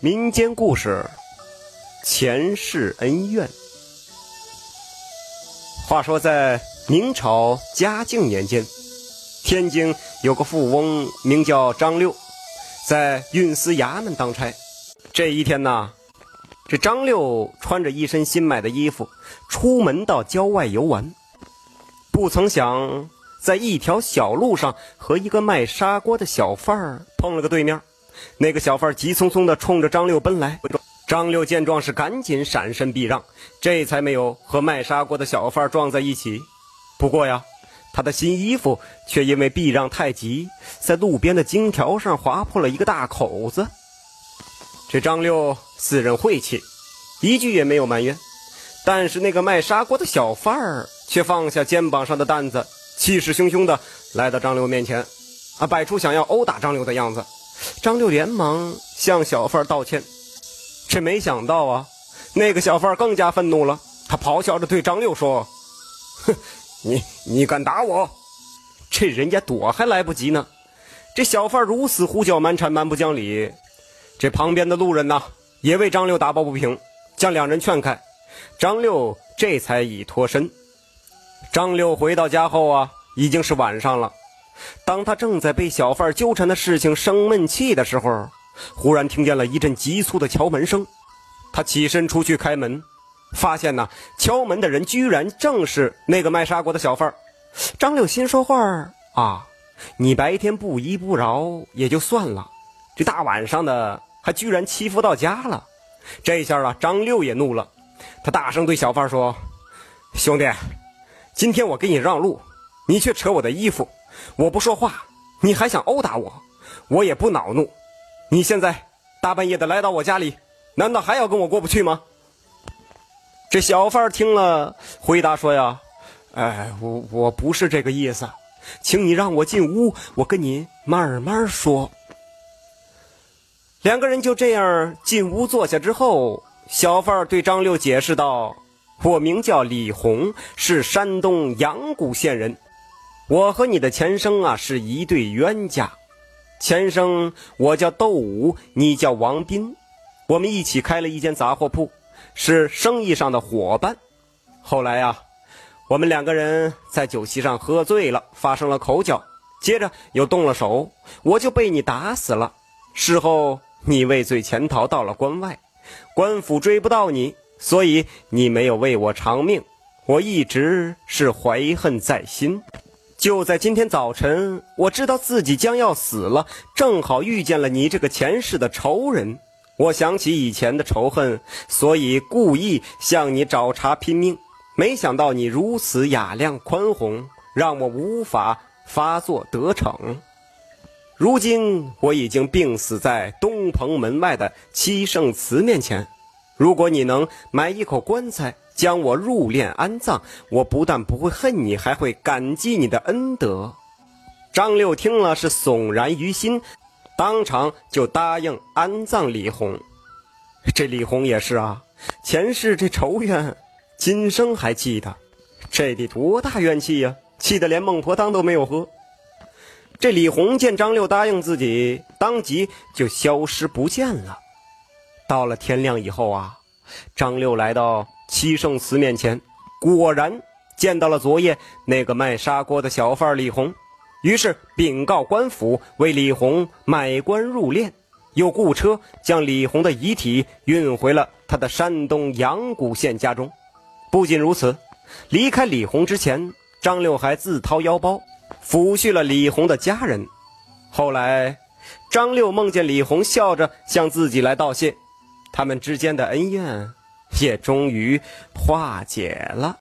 民间故事，前世恩怨。话说在明朝嘉靖年间，天津有个富翁名叫张六，在运司衙门当差。这一天呢，这张六穿着一身新买的衣服，出门到郊外游玩，不曾想在一条小路上和一个卖砂锅的小贩儿碰了个对面。那个小贩急匆匆地冲着张六奔来，张六见状是赶紧闪身避让，这才没有和卖砂锅的小贩撞在一起。不过呀，他的新衣服却因为避让太急，在路边的荆条上划破了一个大口子。这张六自认晦气，一句也没有埋怨，但是那个卖砂锅的小贩儿却放下肩膀上的担子，气势汹汹地来到张六面前，啊，摆出想要殴打张六的样子。张六连忙向小贩道歉，这没想到啊，那个小贩更加愤怒了。他咆哮着对张六说：“哼，你你敢打我？这人家躲还来不及呢。”这小贩如此胡搅蛮缠、蛮不讲理，这旁边的路人呢也为张六打抱不平，将两人劝开。张六这才已脱身。张六回到家后啊，已经是晚上了。当他正在被小贩纠缠的事情生闷气的时候，忽然听见了一阵急促的敲门声。他起身出去开门，发现呢，敲门的人居然正是那个卖砂锅的小贩。张六心说话啊，你白天不依不饶也就算了，这大晚上的还居然欺负到家了。这下啊，张六也怒了，他大声对小贩说：“兄弟，今天我给你让路，你却扯我的衣服。”我不说话，你还想殴打我？我也不恼怒。你现在大半夜的来到我家里，难道还要跟我过不去吗？这小贩听了，回答说：“呀，哎，我我不是这个意思，请你让我进屋，我跟你慢慢说。”两个人就这样进屋坐下之后，小贩对张六解释道：“我名叫李红，是山东阳谷县人。”我和你的前生啊是一对冤家，前生我叫窦武，你叫王斌，我们一起开了一间杂货铺，是生意上的伙伴。后来啊，我们两个人在酒席上喝醉了，发生了口角，接着又动了手，我就被你打死了。事后你畏罪潜逃到了关外，官府追不到你，所以你没有为我偿命，我一直是怀恨在心。就在今天早晨，我知道自己将要死了，正好遇见了你这个前世的仇人。我想起以前的仇恨，所以故意向你找茬拼命。没想到你如此雅量宽宏，让我无法发作得逞。如今我已经病死在东棚门外的七圣祠面前，如果你能买一口棺材。将我入殓安葬，我不但不会恨你，还会感激你的恩德。张六听了是悚然于心，当场就答应安葬李红。这李红也是啊，前世这仇怨，今生还记得，这得多大怨气呀！气得连孟婆汤都没有喝。这李红见张六答应自己，当即就消失不见了。到了天亮以后啊，张六来到。七圣祠面前，果然见到了昨夜那个卖砂锅的小贩李红，于是禀告官府为李红买官入殓，又雇车将李红的遗体运回了他的山东阳谷县家中。不仅如此，离开李红之前，张六还自掏腰包抚恤了李红的家人。后来，张六梦见李红笑着向自己来道谢，他们之间的恩怨。也终于化解了。